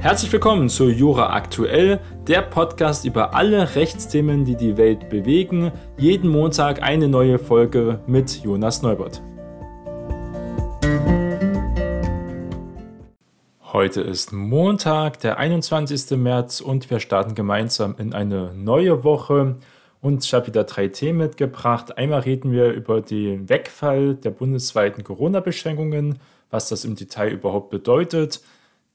Herzlich willkommen zu Jura Aktuell, der Podcast über alle Rechtsthemen, die die Welt bewegen. Jeden Montag eine neue Folge mit Jonas Neubert. Heute ist Montag, der 21. März und wir starten gemeinsam in eine neue Woche. Und ich habe wieder drei Themen mitgebracht. Einmal reden wir über den Wegfall der bundesweiten Corona-Beschränkungen, was das im Detail überhaupt bedeutet.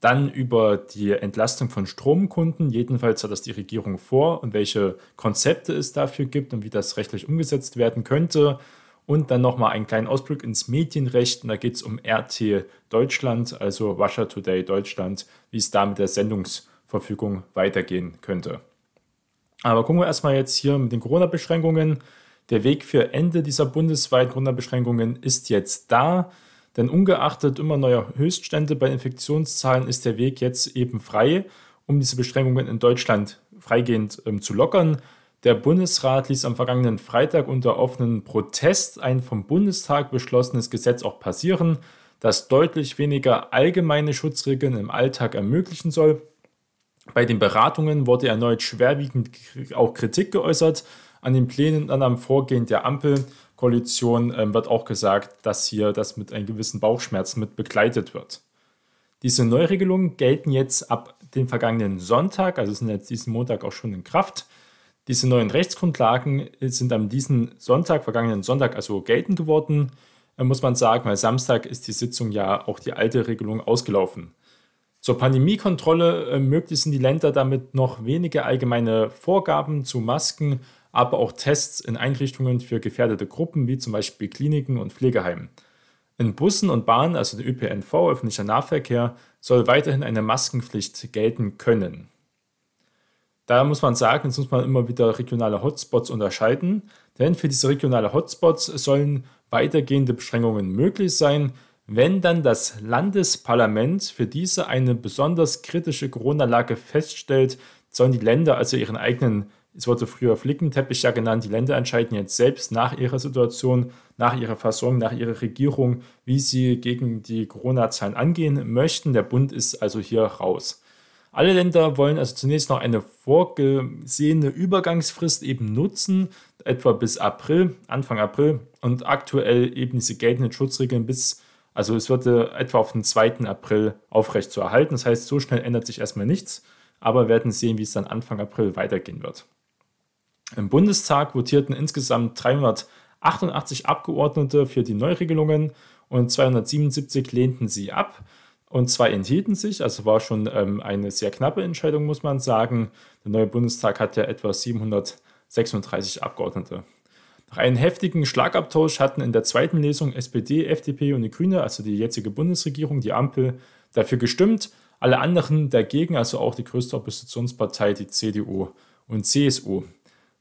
Dann über die Entlastung von Stromkunden. Jedenfalls hat das die Regierung vor und welche Konzepte es dafür gibt und wie das rechtlich umgesetzt werden könnte. Und dann nochmal einen kleinen Ausblick ins Medienrecht. Und da geht es um RT Deutschland, also Russia Today Deutschland, wie es da mit der Sendungsverfügung weitergehen könnte. Aber gucken wir erstmal jetzt hier mit den Corona-Beschränkungen. Der Weg für Ende dieser bundesweiten Corona-Beschränkungen ist jetzt da. Denn ungeachtet immer neuer Höchststände bei Infektionszahlen ist der Weg jetzt eben frei, um diese Beschränkungen in Deutschland freigehend ähm, zu lockern. Der Bundesrat ließ am vergangenen Freitag unter offenen Protest ein vom Bundestag beschlossenes Gesetz auch passieren, das deutlich weniger allgemeine Schutzregeln im Alltag ermöglichen soll. Bei den Beratungen wurde erneut schwerwiegend auch Kritik geäußert an den Plänen und am Vorgehen der Ampelkoalition äh, wird auch gesagt, dass hier das mit einem gewissen Bauchschmerz mit begleitet wird. Diese Neuregelungen gelten jetzt ab dem vergangenen Sonntag, also sind jetzt diesen Montag auch schon in Kraft. Diese neuen Rechtsgrundlagen sind am diesen Sonntag, vergangenen Sonntag, also geltend geworden, äh, muss man sagen, weil Samstag ist die Sitzung ja auch die alte Regelung ausgelaufen. Zur Pandemiekontrolle ermöglichen die Länder damit noch wenige allgemeine Vorgaben zu Masken, aber auch Tests in Einrichtungen für gefährdete Gruppen, wie zum Beispiel Kliniken und Pflegeheimen. In Bussen und Bahnen, also der ÖPNV, öffentlicher Nahverkehr, soll weiterhin eine Maskenpflicht gelten können. Da muss man sagen, jetzt muss man immer wieder regionale Hotspots unterscheiden, denn für diese regionale Hotspots sollen weitergehende Beschränkungen möglich sein, wenn dann das Landesparlament für diese eine besonders kritische Corona-Lage feststellt, sollen die Länder also ihren eigenen, es wurde früher Flickenteppich ja genannt, die Länder entscheiden jetzt selbst nach ihrer Situation, nach ihrer Versorgung, nach ihrer Regierung, wie sie gegen die Corona-Zahlen angehen möchten. Der Bund ist also hier raus. Alle Länder wollen also zunächst noch eine vorgesehene Übergangsfrist eben nutzen, etwa bis April, Anfang April und aktuell eben diese geltenden Schutzregeln bis, also es wird etwa auf den 2. April aufrecht zu erhalten. Das heißt, so schnell ändert sich erstmal nichts, aber wir werden sehen, wie es dann Anfang April weitergehen wird. Im Bundestag votierten insgesamt 388 Abgeordnete für die Neuregelungen und 277 lehnten sie ab und zwei enthielten sich, also war schon ähm, eine sehr knappe Entscheidung, muss man sagen. Der neue Bundestag hat ja etwa 736 Abgeordnete. Nach einem heftigen Schlagabtausch hatten in der zweiten Lesung SPD, FDP und die Grüne, also die jetzige Bundesregierung, die Ampel, dafür gestimmt. Alle anderen dagegen, also auch die größte Oppositionspartei, die CDU und CSU.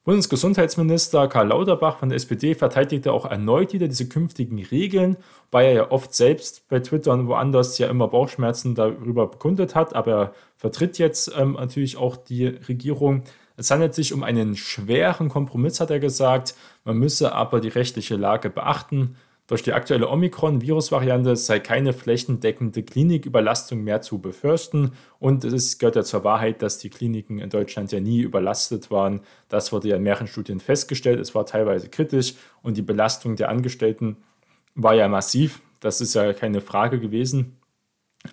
Bundesgesundheitsminister Karl Lauterbach von der SPD verteidigte auch erneut wieder diese künftigen Regeln, weil er ja oft selbst bei Twitter und woanders ja immer Bauchschmerzen darüber bekundet hat, aber er vertritt jetzt ähm, natürlich auch die Regierung. Es handelt sich um einen schweren Kompromiss, hat er gesagt. Man müsse aber die rechtliche Lage beachten. Durch die aktuelle Omikron-Virus-Variante sei keine flächendeckende Kliniküberlastung mehr zu befürchten. Und es gehört ja zur Wahrheit, dass die Kliniken in Deutschland ja nie überlastet waren. Das wurde ja in mehreren Studien festgestellt. Es war teilweise kritisch und die Belastung der Angestellten war ja massiv. Das ist ja keine Frage gewesen.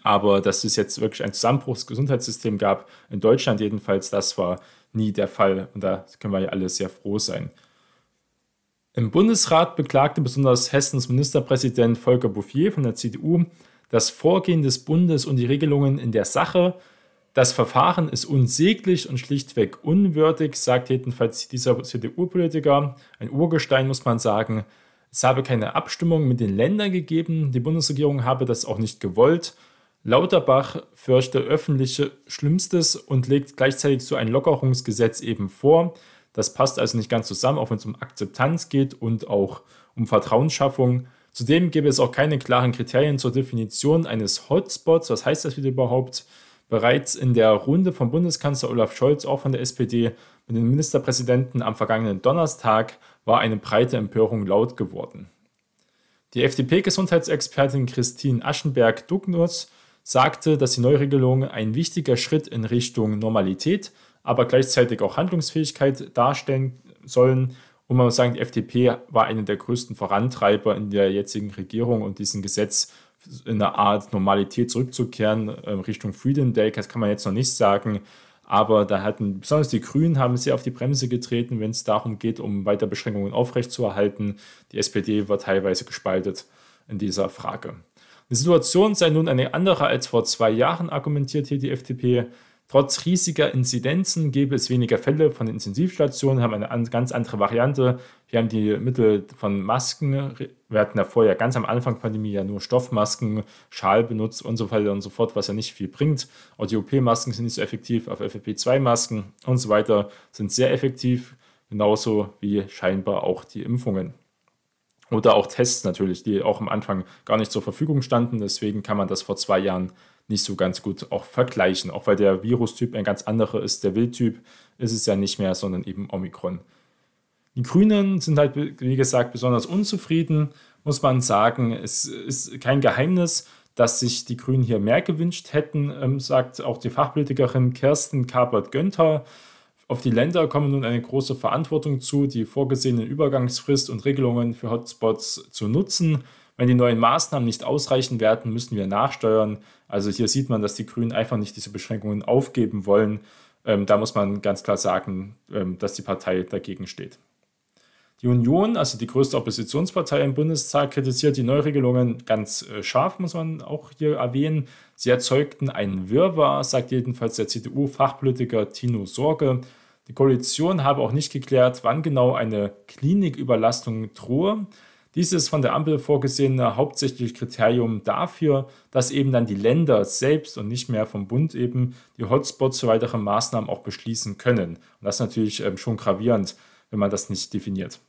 Aber dass es jetzt wirklich ein Zusammenbruch des Gesundheitssystems gab, in Deutschland jedenfalls, das war nie der Fall. Und da können wir ja alle sehr froh sein. Im Bundesrat beklagte besonders Hessens Ministerpräsident Volker Bouffier von der CDU das Vorgehen des Bundes und die Regelungen in der Sache. Das Verfahren ist unsäglich und schlichtweg unwürdig, sagt jedenfalls dieser CDU-Politiker. Ein Urgestein muss man sagen. Es habe keine Abstimmung mit den Ländern gegeben. Die Bundesregierung habe das auch nicht gewollt. Lauterbach fürchte öffentliche Schlimmstes und legt gleichzeitig so ein Lockerungsgesetz eben vor. Das passt also nicht ganz zusammen, auch wenn es um Akzeptanz geht und auch um Vertrauensschaffung. Zudem gäbe es auch keine klaren Kriterien zur Definition eines Hotspots. Was heißt das wieder überhaupt? Bereits in der Runde von Bundeskanzler Olaf Scholz, auch von der SPD, mit den Ministerpräsidenten am vergangenen Donnerstag war eine breite Empörung laut geworden. Die FDP-Gesundheitsexpertin Christine Aschenberg-Dugnus sagte, dass die Neuregelungen ein wichtiger Schritt in Richtung Normalität, aber gleichzeitig auch Handlungsfähigkeit darstellen sollen. Und man muss sagen, die FDP war einer der größten Vorantreiber in der jetzigen Regierung und diesen Gesetz in eine Art Normalität zurückzukehren, äh, Richtung Freedom Day, das kann man jetzt noch nicht sagen. Aber da hatten besonders die Grünen haben sehr auf die Bremse getreten, wenn es darum geht, um weiter Beschränkungen aufrechtzuerhalten. Die SPD war teilweise gespaltet in dieser Frage. Die Situation sei nun eine andere als vor zwei Jahren, argumentiert hier die FDP. Trotz riesiger Inzidenzen gäbe es weniger Fälle von Intensivstationen, haben eine ganz andere Variante. Wir haben die Mittel von Masken. Wir hatten ja vorher ganz am Anfang der Pandemie ja nur Stoffmasken, Schal benutzt und so weiter und so fort, was ja nicht viel bringt. Auch die OP-Masken sind nicht so effektiv, auf FFP2-Masken und so weiter sind sehr effektiv, genauso wie scheinbar auch die Impfungen. Oder auch Tests natürlich, die auch am Anfang gar nicht zur Verfügung standen. Deswegen kann man das vor zwei Jahren nicht so ganz gut auch vergleichen. Auch weil der Virustyp ein ganz anderer ist. Der Wildtyp ist es ja nicht mehr, sondern eben Omikron. Die Grünen sind halt, wie gesagt, besonders unzufrieden, muss man sagen. Es ist kein Geheimnis, dass sich die Grünen hier mehr gewünscht hätten, ähm, sagt auch die Fachpolitikerin Kirsten Kapert-Gönther. Auf die Länder kommen nun eine große Verantwortung zu, die vorgesehenen Übergangsfrist und Regelungen für Hotspots zu nutzen. Wenn die neuen Maßnahmen nicht ausreichen werden, müssen wir nachsteuern. Also hier sieht man, dass die Grünen einfach nicht diese Beschränkungen aufgeben wollen. Ähm, da muss man ganz klar sagen, ähm, dass die Partei dagegen steht. Die Union, also die größte Oppositionspartei im Bundestag, kritisiert die Neuregelungen ganz äh, scharf, muss man auch hier erwähnen. Sie erzeugten einen Wirrwarr, sagt jedenfalls der CDU-Fachpolitiker Tino Sorge. Die Koalition habe auch nicht geklärt, wann genau eine Kliniküberlastung drohe. Dieses von der Ampel vorgesehene hauptsächliche Kriterium dafür, dass eben dann die Länder selbst und nicht mehr vom Bund eben die Hotspots für weitere Maßnahmen auch beschließen können. Und das ist natürlich ähm, schon gravierend, wenn man das nicht definiert.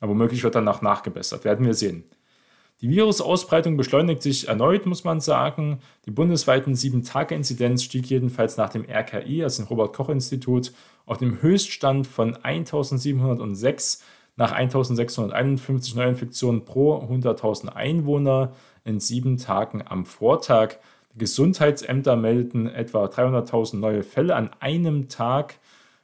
Aber womöglich wird danach nachgebessert, werden wir sehen. Die Virusausbreitung beschleunigt sich erneut, muss man sagen. Die bundesweiten 7-Tage-Inzidenz stieg jedenfalls nach dem RKI, also dem Robert-Koch-Institut, auf dem Höchststand von 1706 nach 1651 Neuinfektionen pro 100.000 Einwohner in sieben Tagen am Vortag. Die Gesundheitsämter meldeten etwa 300.000 neue Fälle an einem Tag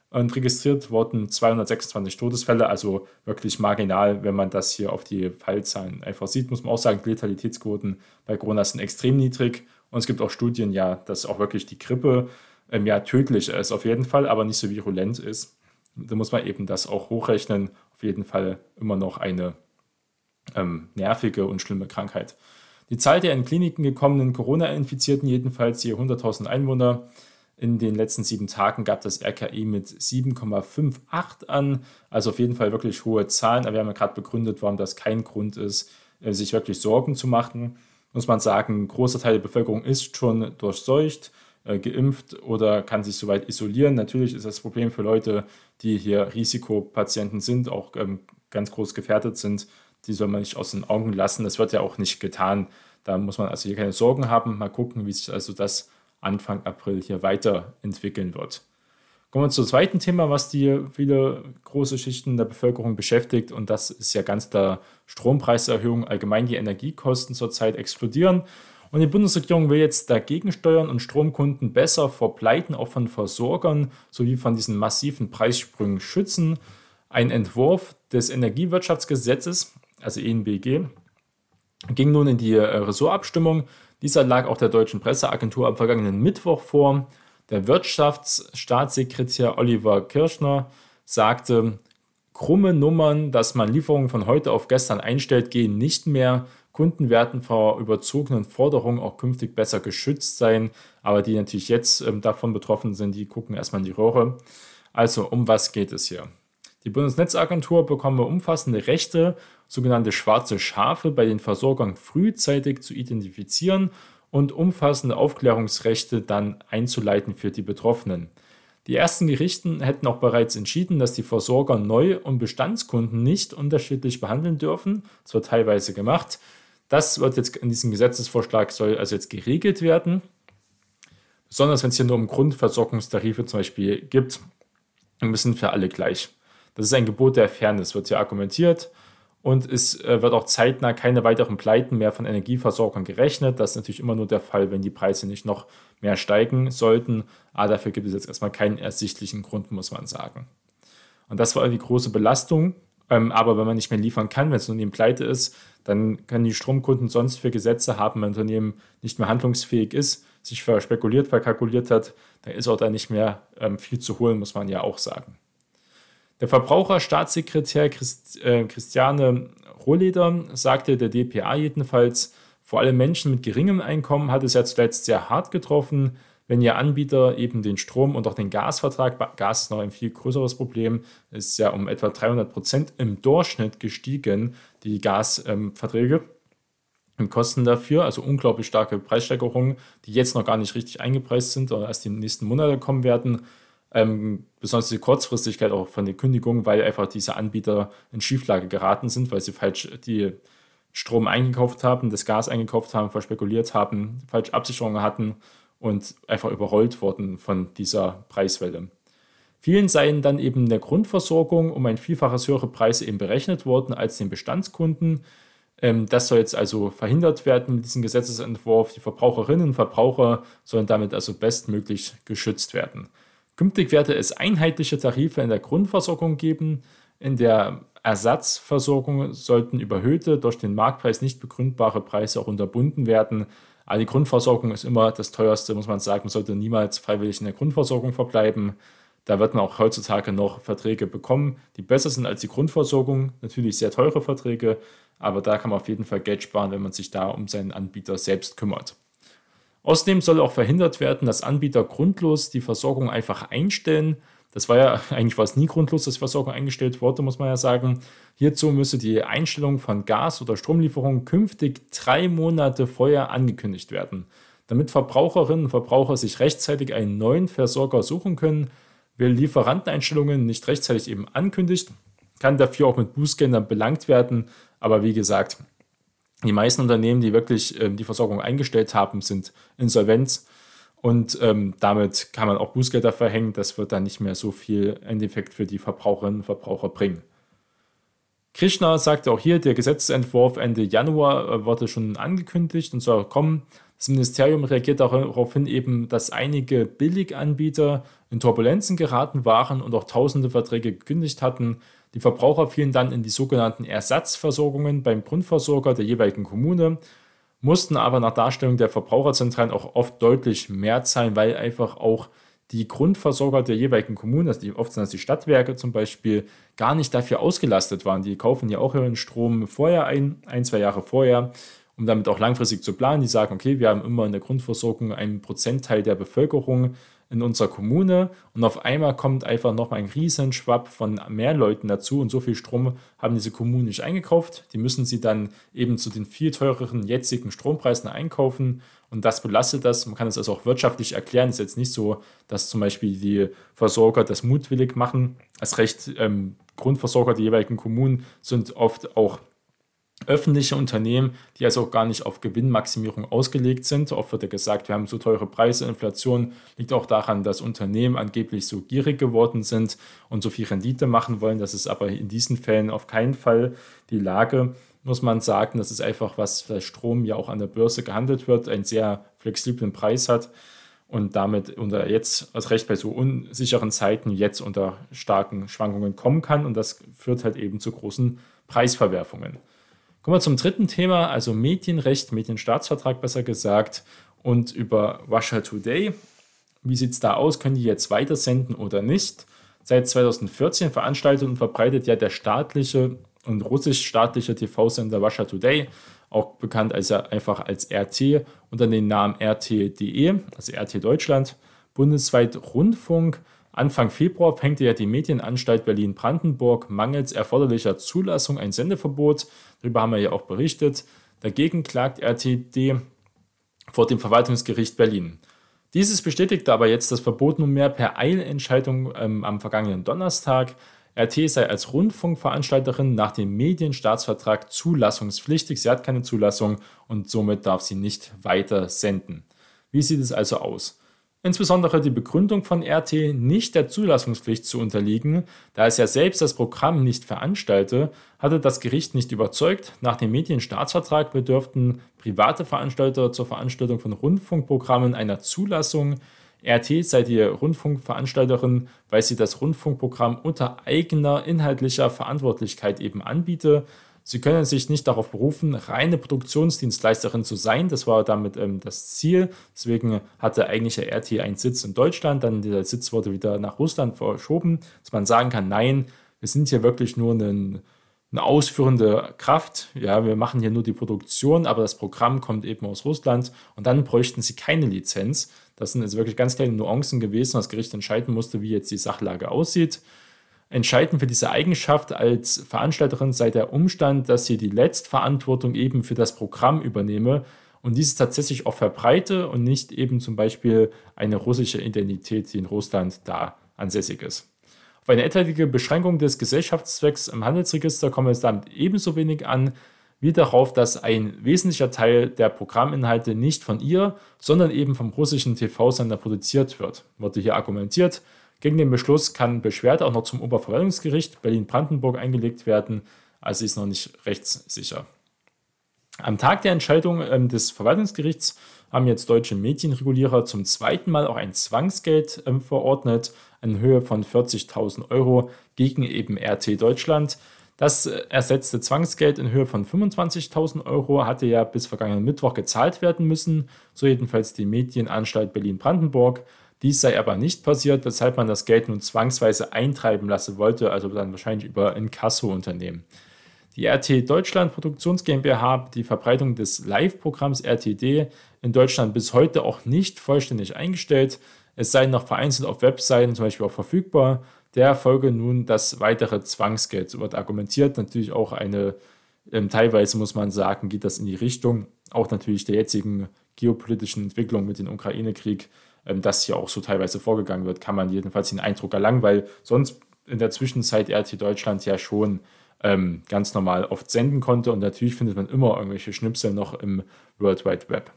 und registriert wurden 226 Todesfälle, also wirklich marginal, wenn man das hier auf die Fallzahlen einfach sieht, muss man auch sagen, die Letalitätsquoten bei Corona sind extrem niedrig und es gibt auch Studien, ja, dass auch wirklich die Grippe ähm, ja tödlich ist auf jeden Fall, aber nicht so virulent ist. Da muss man eben das auch hochrechnen. Auf jeden Fall immer noch eine ähm, nervige und schlimme Krankheit. Die Zahl der in Kliniken gekommenen Corona-Infizierten, jedenfalls je 100.000 Einwohner, in den letzten sieben Tagen gab das RKI mit 7,58 an. Also auf jeden Fall wirklich hohe Zahlen. Aber wir haben ja gerade begründet, warum das kein Grund ist, äh, sich wirklich Sorgen zu machen. Muss man sagen, ein großer Teil der Bevölkerung ist schon durchseucht. Äh, geimpft oder kann sich soweit isolieren. Natürlich ist das Problem für Leute, die hier Risikopatienten sind, auch ähm, ganz groß gefährdet sind. Die soll man nicht aus den Augen lassen. Das wird ja auch nicht getan. Da muss man also hier keine Sorgen haben. Mal gucken, wie sich also das Anfang April hier weiterentwickeln wird. Kommen wir zum zweiten Thema, was die viele große Schichten der Bevölkerung beschäftigt. Und das ist ja ganz der Strompreiserhöhung. Allgemein die Energiekosten zurzeit explodieren. Und die Bundesregierung will jetzt dagegen steuern und Stromkunden besser vor Pleiten auch von Versorgern sowie von diesen massiven Preissprüngen schützen. Ein Entwurf des Energiewirtschaftsgesetzes, also ENBG, ging nun in die äh, Ressortabstimmung. Dieser lag auch der deutschen Presseagentur am vergangenen Mittwoch vor. Der Wirtschaftsstaatssekretär Oliver Kirschner sagte, krumme Nummern, dass man Lieferungen von heute auf gestern einstellt, gehen nicht mehr. Kunden werden vor überzogenen Forderungen auch künftig besser geschützt sein, aber die natürlich jetzt ähm, davon betroffen sind, die gucken erstmal in die Röhre. Also, um was geht es hier? Die Bundesnetzagentur bekomme umfassende Rechte, sogenannte schwarze Schafe bei den Versorgern frühzeitig zu identifizieren und umfassende Aufklärungsrechte dann einzuleiten für die Betroffenen. Die ersten Gerichten hätten auch bereits entschieden, dass die Versorger Neu- und Bestandskunden nicht unterschiedlich behandeln dürfen. Das wird teilweise gemacht. Das wird jetzt in diesem Gesetzesvorschlag soll also jetzt geregelt werden. Besonders wenn es hier nur um Grundversorgungstarife zum Beispiel gibt, dann sind für alle gleich. Das ist ein Gebot der Fairness, wird hier argumentiert. und es äh, wird auch zeitnah keine weiteren Pleiten mehr von Energieversorgern gerechnet. Das ist natürlich immer nur der Fall, wenn die Preise nicht noch mehr steigen sollten. Aber dafür gibt es jetzt erstmal keinen ersichtlichen Grund, muss man sagen. Und das war die große Belastung. Ähm, aber wenn man nicht mehr liefern kann, wenn es ein Unternehmen pleite ist, dann können die Stromkunden sonst für Gesetze haben, wenn ein Unternehmen nicht mehr handlungsfähig ist, sich verspekuliert, verkalkuliert hat, dann ist auch da nicht mehr ähm, viel zu holen, muss man ja auch sagen. Der Verbraucherstaatssekretär Christ, äh, Christiane Rohleder sagte der DPA jedenfalls, vor allem Menschen mit geringem Einkommen hat es ja zuletzt sehr hart getroffen, wenn ihr Anbieter eben den Strom- und auch den Gasvertrag, Gas ist noch ein viel größeres Problem, ist ja um etwa 300 Prozent im Durchschnitt gestiegen, die Gasverträge. Ähm, und Kosten dafür, also unglaublich starke Preissteigerungen, die jetzt noch gar nicht richtig eingepreist sind oder erst die nächsten Monate kommen werden. Ähm, besonders die Kurzfristigkeit auch von den Kündigungen, weil einfach diese Anbieter in Schieflage geraten sind, weil sie falsch die Strom eingekauft haben, das Gas eingekauft haben, verspekuliert haben, falsche Absicherungen hatten und einfach überrollt wurden von dieser Preiswelle. Vielen seien dann eben der Grundversorgung um ein Vielfaches höhere Preise eben berechnet worden als den Bestandskunden. Ähm, das soll jetzt also verhindert werden mit diesem Gesetzesentwurf. Die Verbraucherinnen und Verbraucher sollen damit also bestmöglich geschützt werden. Künftig werde es einheitliche Tarife in der Grundversorgung geben. In der Ersatzversorgung sollten überhöhte, durch den Marktpreis nicht begründbare Preise auch unterbunden werden. Die Grundversorgung ist immer das teuerste, muss man sagen. Man sollte niemals freiwillig in der Grundversorgung verbleiben. Da wird man auch heutzutage noch Verträge bekommen, die besser sind als die Grundversorgung. Natürlich sehr teure Verträge, aber da kann man auf jeden Fall Geld sparen, wenn man sich da um seinen Anbieter selbst kümmert. Außerdem soll auch verhindert werden, dass Anbieter grundlos die Versorgung einfach einstellen. Das war ja eigentlich war nie grundlos, dass die Versorgung eingestellt wurde, muss man ja sagen. Hierzu müsse die Einstellung von Gas- oder Stromlieferungen künftig drei Monate vorher angekündigt werden. Damit Verbraucherinnen und Verbraucher sich rechtzeitig einen neuen Versorger suchen können, wer Lieferanteneinstellungen nicht rechtzeitig eben ankündigt, kann dafür auch mit Bußgeldern belangt werden. Aber wie gesagt, die meisten Unternehmen, die wirklich ähm, die Versorgung eingestellt haben, sind insolvent und ähm, damit kann man auch Bußgelder verhängen. Das wird dann nicht mehr so viel Endeffekt für die Verbraucherinnen und Verbraucher bringen. Krishna sagte auch hier, der Gesetzentwurf Ende Januar äh, wurde schon angekündigt und soll kommen. Das Ministerium reagiert daraufhin eben, dass einige Billiganbieter in Turbulenzen geraten waren und auch tausende Verträge gekündigt hatten. Die Verbraucher fielen dann in die sogenannten Ersatzversorgungen beim Grundversorger der jeweiligen Kommune, mussten aber nach Darstellung der Verbraucherzentralen auch oft deutlich mehr zahlen, weil einfach auch die Grundversorger der jeweiligen Kommunen, also oft sind das die Stadtwerke zum Beispiel, gar nicht dafür ausgelastet waren. Die kaufen ja auch ihren Strom vorher ein, ein, zwei Jahre vorher, um damit auch langfristig zu planen. Die sagen, okay, wir haben immer in der Grundversorgung einen Prozentteil der Bevölkerung in unserer Kommune und auf einmal kommt einfach nochmal ein Riesenschwapp von mehr Leuten dazu und so viel Strom haben diese Kommunen nicht eingekauft. Die müssen sie dann eben zu den viel teureren jetzigen Strompreisen einkaufen und das belastet das. Man kann es also auch wirtschaftlich erklären. Es ist jetzt nicht so, dass zum Beispiel die Versorger das mutwillig machen. Als recht ähm, Grundversorger der jeweiligen Kommunen sind oft auch öffentliche Unternehmen, die also auch gar nicht auf Gewinnmaximierung ausgelegt sind. Oft wird ja gesagt, wir haben so teure Preise, Inflation liegt auch daran, dass Unternehmen angeblich so gierig geworden sind und so viel Rendite machen wollen. Das ist aber in diesen Fällen auf keinen Fall die Lage, muss man sagen. Das ist einfach, was der Strom ja auch an der Börse gehandelt wird, einen sehr flexiblen Preis hat und damit unter jetzt als recht bei so unsicheren Zeiten jetzt unter starken Schwankungen kommen kann und das führt halt eben zu großen Preisverwerfungen. Kommen wir zum dritten Thema, also Medienrecht, Medienstaatsvertrag besser gesagt und über Russia Today. Wie sieht es da aus? Können die jetzt weitersenden oder nicht? Seit 2014 veranstaltet und verbreitet ja der staatliche und russisch-staatliche TV-Sender Russia Today, auch bekannt als einfach als RT unter dem Namen RT.de, also RT Deutschland, bundesweit Rundfunk Anfang Februar fängte ja die Medienanstalt Berlin-Brandenburg mangels erforderlicher Zulassung ein Sendeverbot, darüber haben wir ja auch berichtet. Dagegen klagt RTD vor dem Verwaltungsgericht Berlin. Dieses bestätigte aber jetzt das Verbot nunmehr per Eilentscheidung ähm, am vergangenen Donnerstag. RT sei als Rundfunkveranstalterin nach dem Medienstaatsvertrag zulassungspflichtig. Sie hat keine Zulassung und somit darf sie nicht weiter senden. Wie sieht es also aus? Insbesondere die Begründung von RT, nicht der Zulassungspflicht zu unterliegen, da es ja selbst das Programm nicht veranstalte, hatte das Gericht nicht überzeugt. Nach dem Medienstaatsvertrag bedürften private Veranstalter zur Veranstaltung von Rundfunkprogrammen einer Zulassung. RT sei die Rundfunkveranstalterin, weil sie das Rundfunkprogramm unter eigener inhaltlicher Verantwortlichkeit eben anbiete. Sie können sich nicht darauf berufen, reine Produktionsdienstleisterin zu sein. Das war damit ähm, das Ziel. Deswegen hatte eigentlich der RT einen Sitz in Deutschland. Dann der Sitz wurde wieder nach Russland verschoben, dass man sagen kann, nein, wir sind hier wirklich nur eine, eine ausführende Kraft. Ja, wir machen hier nur die Produktion, aber das Programm kommt eben aus Russland und dann bräuchten sie keine Lizenz. Das sind jetzt wirklich ganz kleine Nuancen gewesen, das Gericht entscheiden musste, wie jetzt die Sachlage aussieht. Entscheidend für diese Eigenschaft als Veranstalterin sei der Umstand, dass sie die Letztverantwortung eben für das Programm übernehme und dieses tatsächlich auch verbreite und nicht eben zum Beispiel eine russische Identität, die in Russland da ansässig ist. Auf eine etwaige Beschränkung des Gesellschaftszwecks im Handelsregister komme es damit ebenso wenig an, wie darauf, dass ein wesentlicher Teil der Programminhalte nicht von ihr, sondern eben vom russischen TV-Sender produziert wird. Wurde hier argumentiert, gegen den Beschluss kann Beschwerde auch noch zum Oberverwaltungsgericht Berlin-Brandenburg eingelegt werden, also ist noch nicht rechtssicher. Am Tag der Entscheidung ähm, des Verwaltungsgerichts haben jetzt deutsche Medienregulierer zum zweiten Mal auch ein Zwangsgeld ähm, verordnet in Höhe von 40.000 Euro gegen eben RT Deutschland. Das äh, ersetzte Zwangsgeld in Höhe von 25.000 Euro hatte ja bis vergangenen Mittwoch gezahlt werden müssen, so jedenfalls die Medienanstalt Berlin-Brandenburg. Dies sei aber nicht passiert, weshalb man das Geld nun zwangsweise eintreiben lassen wollte, also dann wahrscheinlich über Inkasso-Unternehmen. Die RT Deutschland Produktions GmbH die Verbreitung des Live-Programms RTD in Deutschland bis heute auch nicht vollständig eingestellt. Es sei noch vereinzelt auf Webseiten zum Beispiel auch verfügbar. Der Folge nun das weitere Zwangsgeld wird argumentiert. Natürlich auch eine, ähm, teilweise muss man sagen, geht das in die Richtung auch natürlich der jetzigen geopolitischen Entwicklung mit dem Ukraine-Krieg ähm, dass hier auch so teilweise vorgegangen wird, kann man jedenfalls den Eindruck erlangen, weil sonst in der Zwischenzeit RT Deutschland ja schon ähm, ganz normal oft senden konnte und natürlich findet man immer irgendwelche Schnipsel noch im World Wide Web.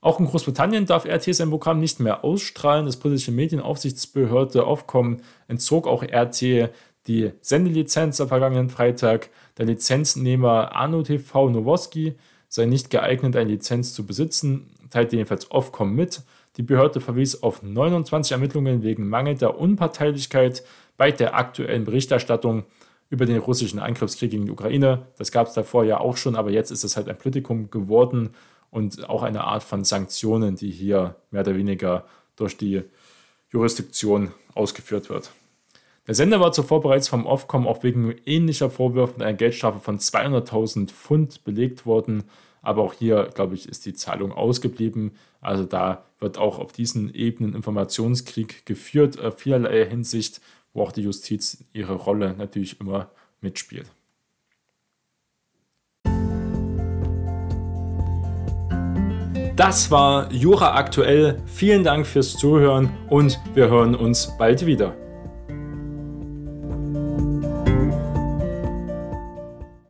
Auch in Großbritannien darf RT sein Programm nicht mehr ausstrahlen. Das britische Medienaufsichtsbehörde Ofcom entzog auch RT die Sendelizenz am vergangenen Freitag. Der Lizenznehmer Arno TV Nowoski sei nicht geeignet, eine Lizenz zu besitzen, teilte jedenfalls Ofcom mit. Die Behörde verwies auf 29 Ermittlungen wegen mangelnder Unparteilichkeit bei der aktuellen Berichterstattung über den russischen Angriffskrieg gegen die Ukraine. Das gab es davor ja auch schon, aber jetzt ist es halt ein Politikum geworden und auch eine Art von Sanktionen, die hier mehr oder weniger durch die Jurisdiktion ausgeführt wird. Der Sender war zuvor bereits vom Ofcom auch wegen ähnlicher Vorwürfe mit einer Geldstrafe von 200.000 Pfund belegt worden. Aber auch hier, glaube ich, ist die Zahlung ausgeblieben. Also da wird auch auf diesen Ebenen Informationskrieg geführt, äh, vielerlei Hinsicht, wo auch die Justiz ihre Rolle natürlich immer mitspielt. Das war Jura aktuell. Vielen Dank fürs Zuhören und wir hören uns bald wieder.